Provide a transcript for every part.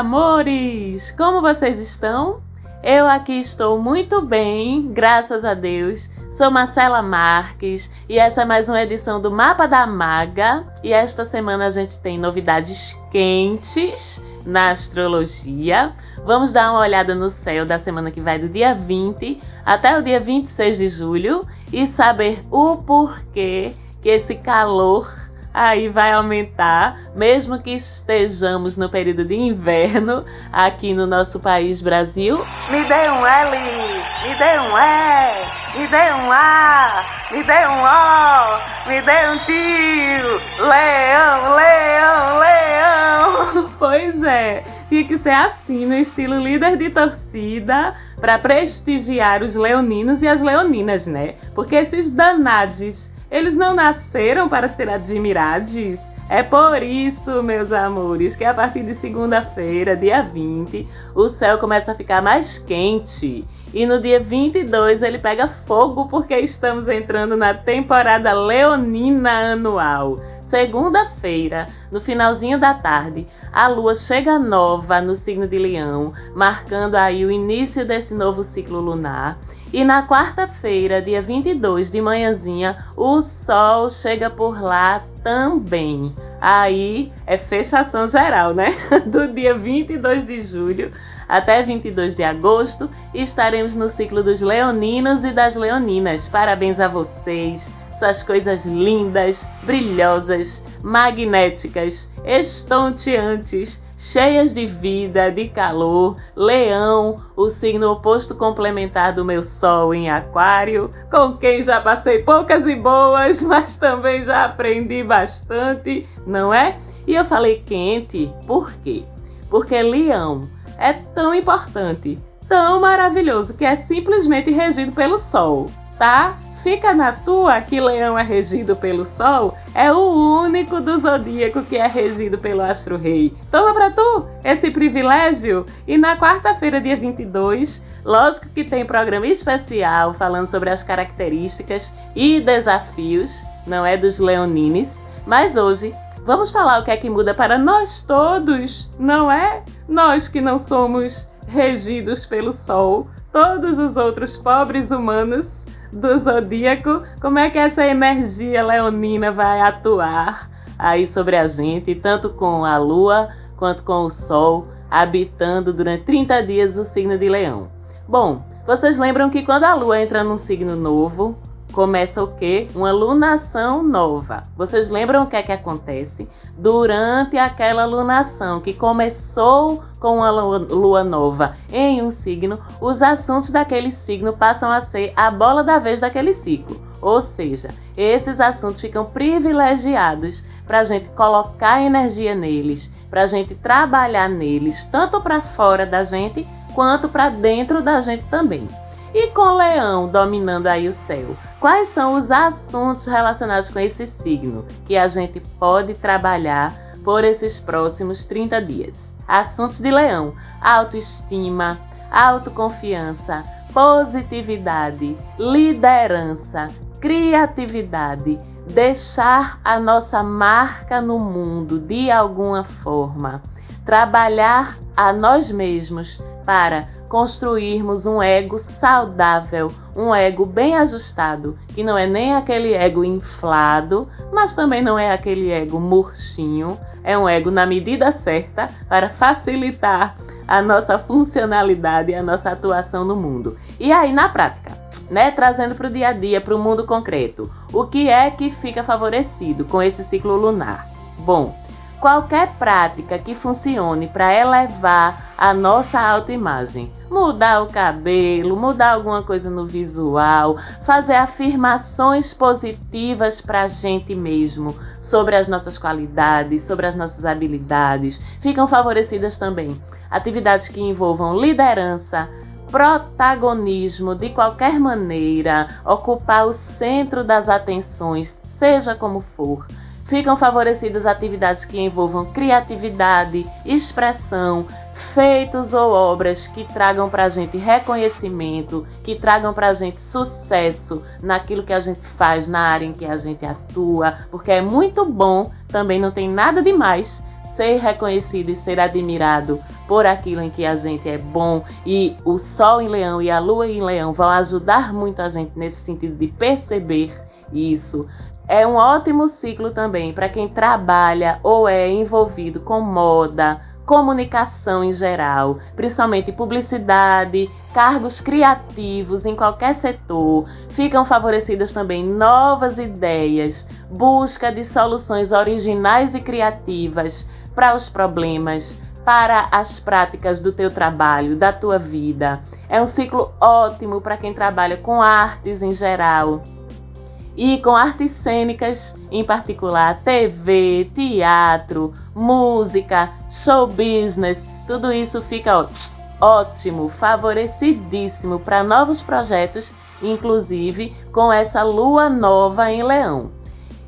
Amores! Como vocês estão? Eu aqui estou muito bem, graças a Deus. Sou Marcela Marques e essa é mais uma edição do Mapa da Maga. E esta semana a gente tem novidades quentes na astrologia. Vamos dar uma olhada no céu da semana que vai do dia 20 até o dia 26 de julho e saber o porquê que esse calor aí vai aumentar, mesmo que estejamos no período de inverno aqui no nosso país Brasil. Me dê um L, me dê um E, me dê um A, me dê um O, me dê um tio. Leão, leão, leão. Pois é, tinha que ser assim, no estilo líder de torcida, para prestigiar os leoninos e as leoninas, né? Porque esses danados eles não nasceram para ser admirados. É por isso, meus amores, que a partir de segunda-feira, dia 20, o céu começa a ficar mais quente. E no dia 22 ele pega fogo porque estamos entrando na temporada leonina anual. Segunda-feira, no finalzinho da tarde, a lua chega nova no signo de Leão, marcando aí o início desse novo ciclo lunar. E na quarta-feira, dia 22 de manhãzinha, o sol chega por lá também. Aí é fechação geral, né? Do dia 22 de julho até 22 de agosto, estaremos no ciclo dos leoninos e das leoninas. Parabéns a vocês! Suas coisas lindas, brilhosas, magnéticas, estonteantes, cheias de vida, de calor. Leão, o signo oposto complementar do meu Sol em Aquário, com quem já passei poucas e boas, mas também já aprendi bastante, não é? E eu falei quente, por quê? Porque Leão é tão importante, tão maravilhoso, que é simplesmente regido pelo Sol, tá? Fica na tua que Leão é regido pelo Sol, é o único do zodíaco que é regido pelo Astro Rei. Toma pra tu esse privilégio. E na quarta-feira, dia 22, lógico que tem programa especial falando sobre as características e desafios, não é dos leonines, mas hoje vamos falar o que é que muda para nós todos, não é? Nós que não somos regidos pelo Sol, todos os outros pobres humanos do zodíaco, como é que essa energia leonina vai atuar aí sobre a gente, tanto com a lua quanto com o sol, habitando durante 30 dias o signo de Leão. Bom, vocês lembram que quando a lua entra num signo novo, começa o quê? Uma lunação nova. Vocês lembram o que é que acontece? Durante aquela lunação que começou com uma lua nova em um signo, os assuntos daquele signo passam a ser a bola da vez daquele ciclo. Ou seja, esses assuntos ficam privilegiados para a gente colocar energia neles, para a gente trabalhar neles, tanto para fora da gente quanto para dentro da gente também. E com Leão dominando aí o céu, quais são os assuntos relacionados com esse signo que a gente pode trabalhar por esses próximos 30 dias? Assuntos de Leão: autoestima, autoconfiança, positividade, liderança, criatividade, deixar a nossa marca no mundo de alguma forma, trabalhar a nós mesmos para construirmos um ego saudável, um ego bem ajustado, que não é nem aquele ego inflado, mas também não é aquele ego murchinho, é um ego na medida certa para facilitar a nossa funcionalidade e a nossa atuação no mundo. E aí, na prática, né, trazendo para o dia a dia, para o mundo concreto, o que é que fica favorecido com esse ciclo lunar? Bom, qualquer prática que funcione para elevar a nossa autoimagem. Mudar o cabelo, mudar alguma coisa no visual, fazer afirmações positivas para a gente mesmo sobre as nossas qualidades, sobre as nossas habilidades. Ficam favorecidas também atividades que envolvam liderança, protagonismo de qualquer maneira, ocupar o centro das atenções, seja como for ficam favorecidas atividades que envolvam criatividade, expressão, feitos ou obras que tragam para a gente reconhecimento, que tragam para a gente sucesso naquilo que a gente faz, na área em que a gente atua, porque é muito bom, também não tem nada demais ser reconhecido e ser admirado por aquilo em que a gente é bom e o Sol em Leão e a Lua em Leão vão ajudar muito a gente nesse sentido de perceber isso. É um ótimo ciclo também para quem trabalha ou é envolvido com moda, comunicação em geral, principalmente publicidade, cargos criativos em qualquer setor. Ficam favorecidas também novas ideias, busca de soluções originais e criativas para os problemas, para as práticas do teu trabalho, da tua vida. É um ciclo ótimo para quem trabalha com artes em geral e com artes cênicas, em particular TV, teatro, música, show business, tudo isso fica ó, ótimo, favorecidíssimo para novos projetos, inclusive com essa lua nova em Leão.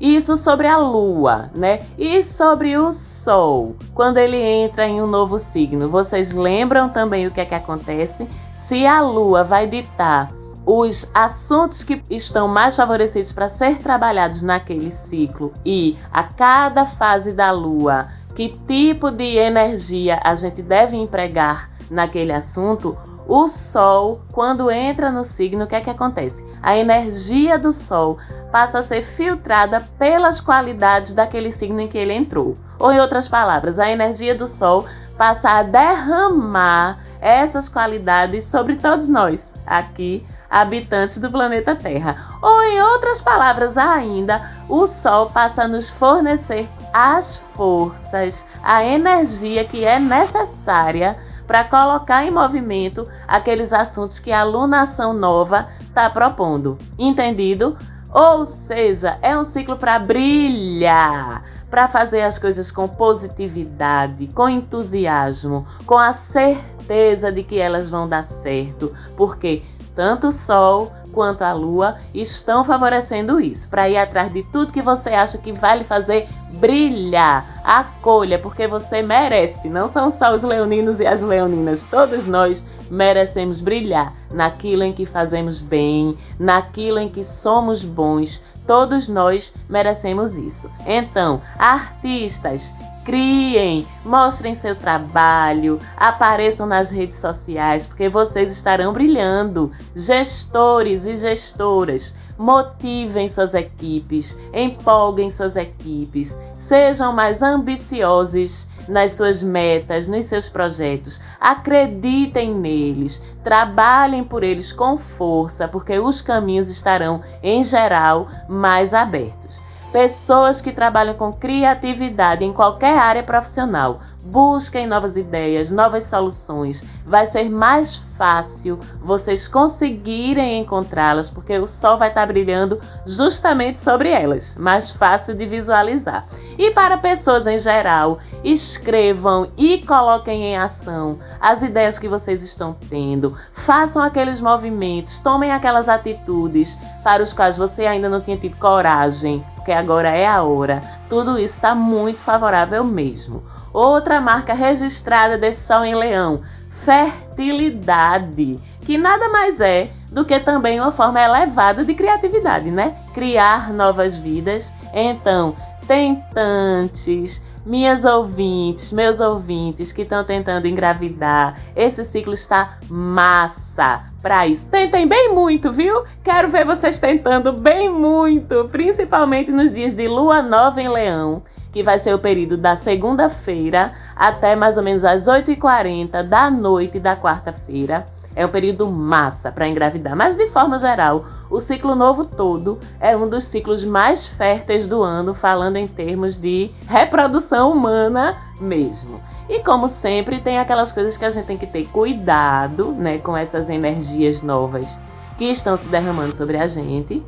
Isso sobre a lua, né? E sobre o sol, quando ele entra em um novo signo. Vocês lembram também o que é que acontece? Se a lua vai ditar os assuntos que estão mais favorecidos para ser trabalhados naquele ciclo e a cada fase da lua, que tipo de energia a gente deve empregar naquele assunto, o Sol, quando entra no signo, o que é que acontece? A energia do Sol passa a ser filtrada pelas qualidades daquele signo em que ele entrou. Ou, em outras palavras, a energia do Sol passa a derramar essas qualidades sobre todos nós aqui habitantes do planeta Terra. Ou, em outras palavras ainda, o Sol passa a nos fornecer as forças, a energia que é necessária para colocar em movimento aqueles assuntos que a alunação nova está propondo. Entendido? Ou seja, é um ciclo para brilhar, para fazer as coisas com positividade, com entusiasmo, com a certeza de que elas vão dar certo, porque tanto o Sol quanto a Lua estão favorecendo isso, para ir atrás de tudo que você acha que vai lhe fazer brilhar. Acolha, porque você merece. Não são só os leoninos e as leoninas, todos nós merecemos brilhar naquilo em que fazemos bem, naquilo em que somos bons. Todos nós merecemos isso. Então, artistas, Criem, mostrem seu trabalho, apareçam nas redes sociais, porque vocês estarão brilhando. Gestores e gestoras, motivem suas equipes, empolguem suas equipes, sejam mais ambiciosos nas suas metas, nos seus projetos, acreditem neles, trabalhem por eles com força, porque os caminhos estarão, em geral, mais abertos. Pessoas que trabalham com criatividade em qualquer área profissional, busquem novas ideias, novas soluções. Vai ser mais fácil vocês conseguirem encontrá-las, porque o sol vai estar brilhando justamente sobre elas, mais fácil de visualizar. E para pessoas em geral, escrevam e coloquem em ação as ideias que vocês estão tendo, façam aqueles movimentos, tomem aquelas atitudes para os quais você ainda não tinha tido coragem porque agora é a hora. Tudo isso está muito favorável mesmo. Outra marca registrada desse Sol em Leão, fertilidade, que nada mais é do que também uma forma elevada de criatividade, né? Criar novas vidas. Então, tentantes, minhas ouvintes, meus ouvintes que estão tentando engravidar, esse ciclo está massa para isso. Tentem bem muito, viu? Quero ver vocês tentando bem muito, principalmente nos dias de lua nova em Leão, que vai ser o período da segunda-feira até mais ou menos às 8h40 da noite da quarta-feira. É um período massa para engravidar, mas de forma geral, o ciclo novo todo é um dos ciclos mais férteis do ano, falando em termos de reprodução humana mesmo. E como sempre, tem aquelas coisas que a gente tem que ter cuidado, né, com essas energias novas que estão se derramando sobre a gente,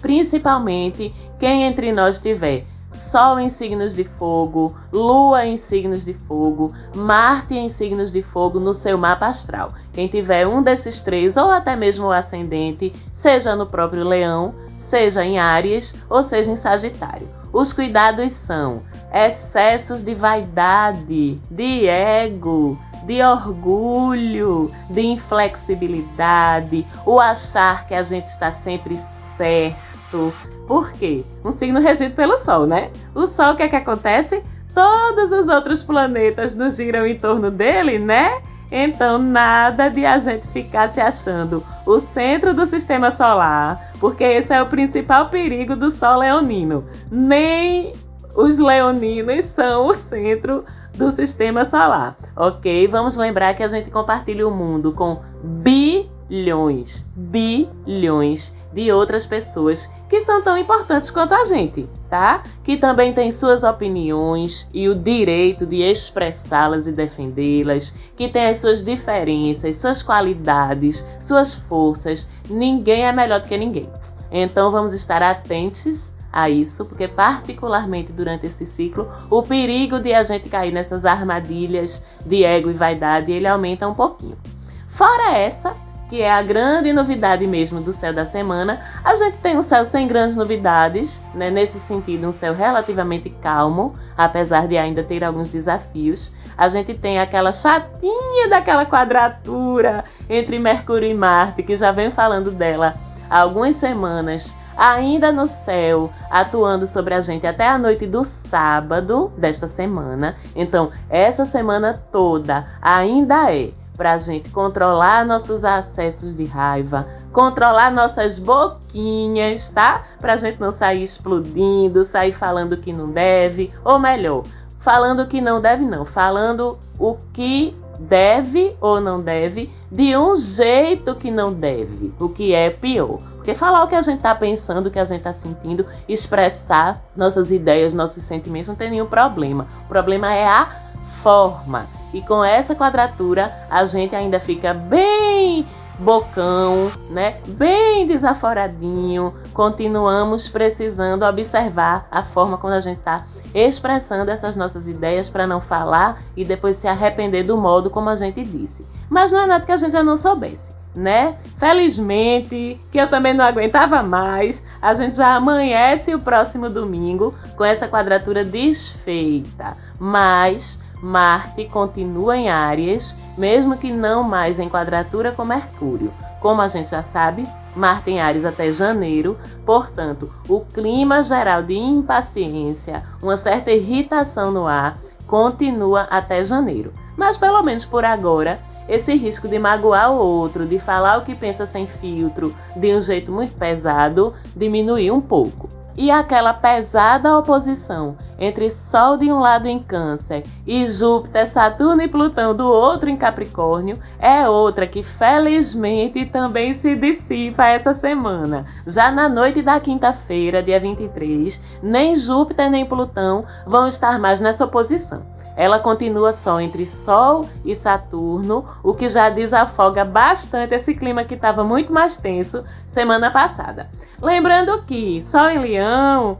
principalmente quem entre nós tiver Sol em signos de fogo, Lua em signos de fogo, Marte em signos de fogo no seu mapa astral. Quem tiver um desses três, ou até mesmo o ascendente, seja no próprio Leão, seja em Áries ou seja em Sagitário. Os cuidados são excessos de vaidade, de ego, de orgulho, de inflexibilidade, o achar que a gente está sempre certo por quê? Um signo regido pelo Sol, né? O Sol, o que é que acontece? todos os outros planetas nos giram em torno dele, né? Então, nada de a gente ficar se achando o centro do sistema solar, porque esse é o principal perigo do Sol leonino. Nem os leoninos são o centro do sistema solar, ok? Vamos lembrar que a gente compartilha o mundo com bilhões, bilhões de outras pessoas que são tão importantes quanto a gente, tá? Que também têm suas opiniões e o direito de expressá-las e defendê-las, que têm as suas diferenças, suas qualidades, suas forças. Ninguém é melhor do que ninguém. Então vamos estar atentos a isso, porque particularmente durante esse ciclo, o perigo de a gente cair nessas armadilhas de ego e vaidade, ele aumenta um pouquinho. Fora essa, que é a grande novidade mesmo do céu da semana, a gente tem um céu sem grandes novidades, né? nesse sentido, um céu relativamente calmo, apesar de ainda ter alguns desafios. A gente tem aquela chatinha daquela quadratura entre Mercúrio e Marte, que já vem falando dela há algumas semanas, ainda no céu, atuando sobre a gente até a noite do sábado desta semana. Então, essa semana toda ainda é para a gente controlar nossos acessos de raiva, controlar nossas boquinhas, tá? Para a gente não sair explodindo, sair falando que não deve, ou melhor, falando que não deve, não, falando o que deve ou não deve de um jeito que não deve, o que é pior. Porque falar o que a gente está pensando, o que a gente está sentindo, expressar nossas ideias, nossos sentimentos, não tem nenhum problema. O problema é a forma. E com essa quadratura, a gente ainda fica bem bocão, né? Bem desaforadinho. Continuamos precisando observar a forma como a gente está expressando essas nossas ideias para não falar e depois se arrepender do modo como a gente disse. Mas não é nada que a gente já não soubesse. Né? Felizmente, que eu também não aguentava mais, a gente já amanhece o próximo domingo com essa quadratura desfeita. Mas Marte continua em Áries, mesmo que não mais em quadratura com Mercúrio. Como a gente já sabe, Marte em Áries até janeiro, portanto, o clima geral de impaciência, uma certa irritação no ar, continua até janeiro. Mas pelo menos por agora, esse risco de magoar o outro, de falar o que pensa sem filtro, de um jeito muito pesado, diminuiu um pouco e aquela pesada oposição entre Sol de um lado em Câncer e Júpiter, Saturno e Plutão do outro em Capricórnio é outra que felizmente também se dissipa essa semana. Já na noite da quinta-feira, dia 23, nem Júpiter nem Plutão vão estar mais nessa oposição. Ela continua só entre Sol e Saturno, o que já desafoga bastante esse clima que estava muito mais tenso semana passada. Lembrando que Sol em Leão,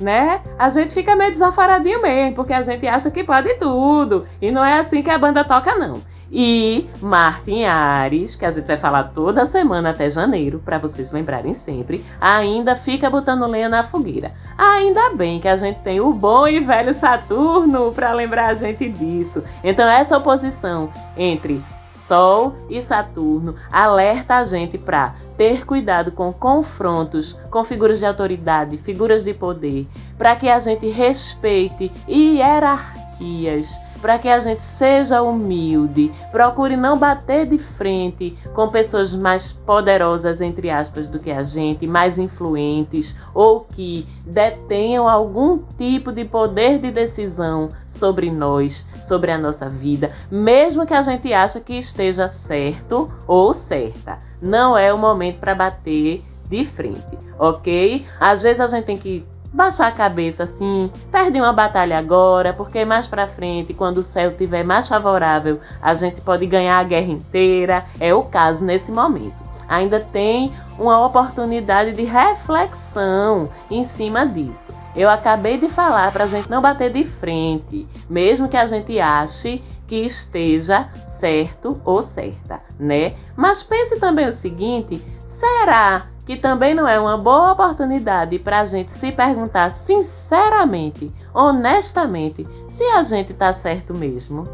né? A gente fica meio desafaradinho mesmo, porque a gente acha que pode tudo. E não é assim que a banda toca, não. E Martin Ares, que a gente vai falar toda semana até janeiro, para vocês lembrarem sempre, ainda fica botando lenha na fogueira. Ainda bem que a gente tem o bom e velho Saturno para lembrar a gente disso. Então, essa oposição entre Sol e Saturno alerta a gente para ter cuidado com confrontos com figuras de autoridade, figuras de poder, para que a gente respeite hierarquias para que a gente seja humilde, procure não bater de frente com pessoas mais poderosas, entre aspas, do que a gente, mais influentes ou que detenham algum tipo de poder de decisão sobre nós, sobre a nossa vida, mesmo que a gente ache que esteja certo ou certa. Não é o momento para bater de frente, ok? Às vezes a gente tem que baixar a cabeça assim, perde uma batalha agora, porque mais para frente, quando o céu estiver mais favorável, a gente pode ganhar a guerra inteira. É o caso nesse momento. Ainda tem uma oportunidade de reflexão em cima disso. Eu acabei de falar para a gente não bater de frente, mesmo que a gente ache que esteja certo ou certa, né? Mas pense também o seguinte: será que também não é uma boa oportunidade para a gente se perguntar sinceramente, honestamente, se a gente está certo mesmo.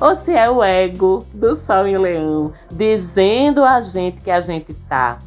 Ou se é o ego do Sol em Leão dizendo a gente que a gente tá.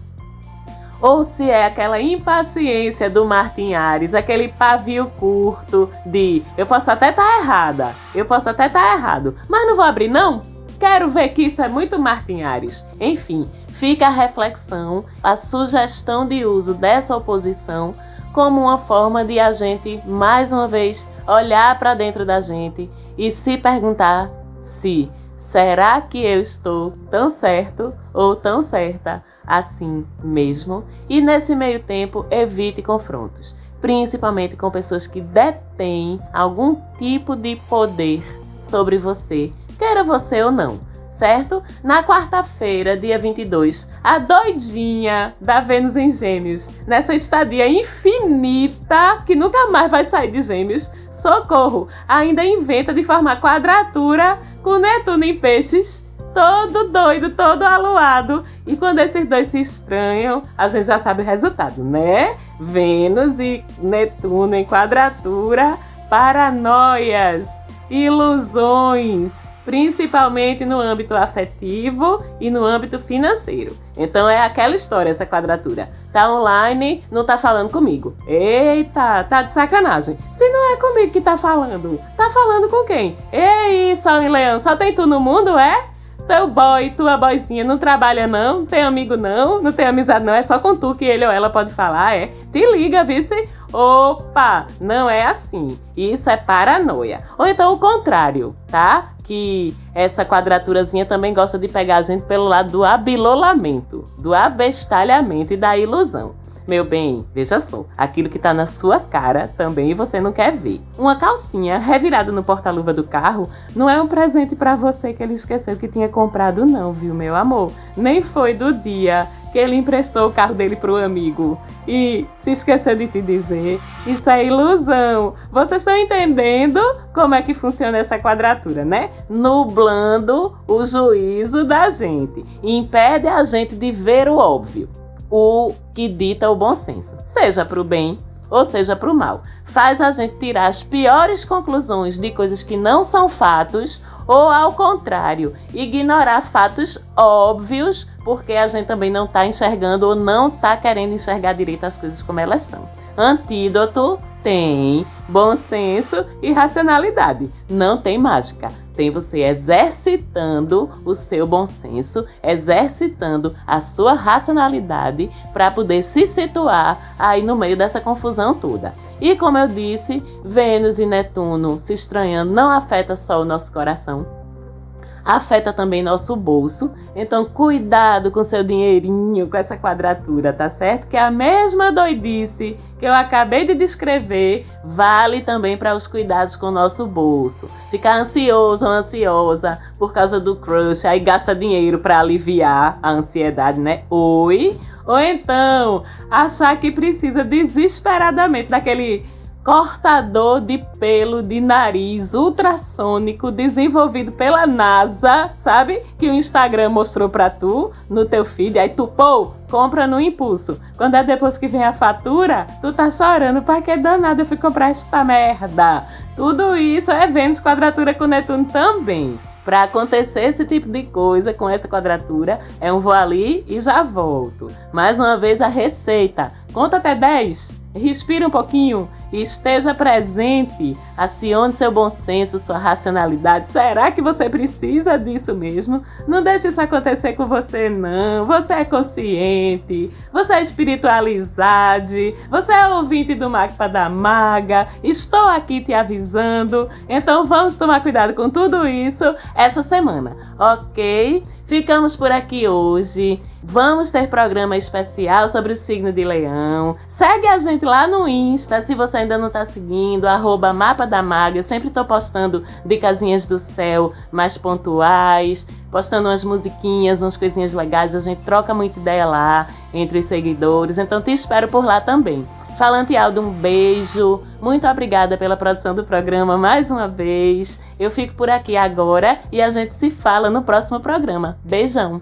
ou se é aquela impaciência do Martin Ares, aquele pavio curto de eu posso até estar tá errada, eu posso até estar tá errado, mas não vou abrir não? Quero ver que isso é muito Martin Ares. Enfim, fica a reflexão, a sugestão de uso dessa oposição como uma forma de a gente mais uma vez olhar para dentro da gente e se perguntar se será que eu estou tão certo ou tão certa assim mesmo? E nesse meio tempo, evite confrontos, principalmente com pessoas que detêm algum tipo de poder sobre você, queira você ou não certo? Na quarta-feira, dia 22, a doidinha da Vênus em Gêmeos, nessa estadia infinita que nunca mais vai sair de Gêmeos, socorro, ainda inventa de formar quadratura com Netuno em Peixes. Todo doido, todo aluado. E quando esses dois se estranham, a gente já sabe o resultado, né? Vênus e Netuno em quadratura, paranoias, ilusões, principalmente no âmbito afetivo e no âmbito financeiro. Então é aquela história, essa quadratura. Tá online, não tá falando comigo. Eita, tá de sacanagem. Se não é comigo que tá falando, tá falando com quem? Ei, Sol e Leão, só tem tu no mundo, é? Teu boy, tua boizinha não trabalha não, não tem amigo não, não tem amizade não, é só com tu que ele ou ela pode falar, é. Te liga, vice. Opa, não é assim. Isso é paranoia. Ou então o contrário, tá? Que essa quadraturazinha também gosta de pegar a gente pelo lado do abilolamento, do abestalhamento e da ilusão. Meu bem, veja só, aquilo que tá na sua cara também você não quer ver. Uma calcinha revirada no porta-luva do carro não é um presente para você que ele esqueceu que tinha comprado não, viu, meu amor? Nem foi do dia que ele emprestou o carro dele para o amigo e se esqueceu de te dizer. Isso é ilusão. Vocês estão entendendo como é que funciona essa quadratura, né? Nublando o juízo da gente. Impede a gente de ver o óbvio, o que dita o bom senso, seja para o bem ou seja para o mal. Faz a gente tirar as piores conclusões de coisas que não são fatos ou, ao contrário, ignorar fatos óbvios porque a gente também não está enxergando ou não está querendo enxergar direito as coisas como elas são. Antídoto tem bom senso e racionalidade. Não tem mágica. Tem você exercitando o seu bom senso, exercitando a sua racionalidade para poder se situar aí no meio dessa confusão toda. E como eu disse, Vênus e Netuno se estranhando não afeta só o nosso coração, afeta também nosso bolso. Então, cuidado com seu dinheirinho, com essa quadratura, tá certo? Que é a mesma doidice que eu acabei de descrever vale também para os cuidados com o nosso bolso. Ficar ansioso ou ansiosa por causa do crush, aí gasta dinheiro para aliviar a ansiedade, né? Oi. Ou então, achar que precisa desesperadamente daquele cortador de pelo de nariz ultrassônico desenvolvido pela NASA, sabe? Que o Instagram mostrou pra tu no teu feed, aí tu, pô, compra no impulso. Quando é depois que vem a fatura, tu tá chorando, pra que danado eu fui comprar esta merda? Tudo isso é Vênus quadratura com Netuno também. Para acontecer esse tipo de coisa com essa quadratura, é um vou ali e já volto. Mais uma vez a receita. Conta até 10, respira um pouquinho esteja presente, acione seu bom senso, sua racionalidade. Será que você precisa disso mesmo? Não deixe isso acontecer com você, não. Você é consciente, você é espiritualizado, você é ouvinte do Magpa da Maga. Estou aqui te avisando. Então vamos tomar cuidado com tudo isso essa semana, ok? Ficamos por aqui hoje. Vamos ter programa especial sobre o signo de Leão. Segue a gente lá no Insta, se você ainda não está seguindo, arroba Mapa da Maga. Eu sempre estou postando dicasinhas do céu mais pontuais, postando umas musiquinhas, umas coisinhas legais. A gente troca muita ideia lá entre os seguidores. Então te espero por lá também. Falante Aldo, um beijo. Muito obrigada pela produção do programa mais uma vez. Eu fico por aqui agora e a gente se fala no próximo programa. Beijão!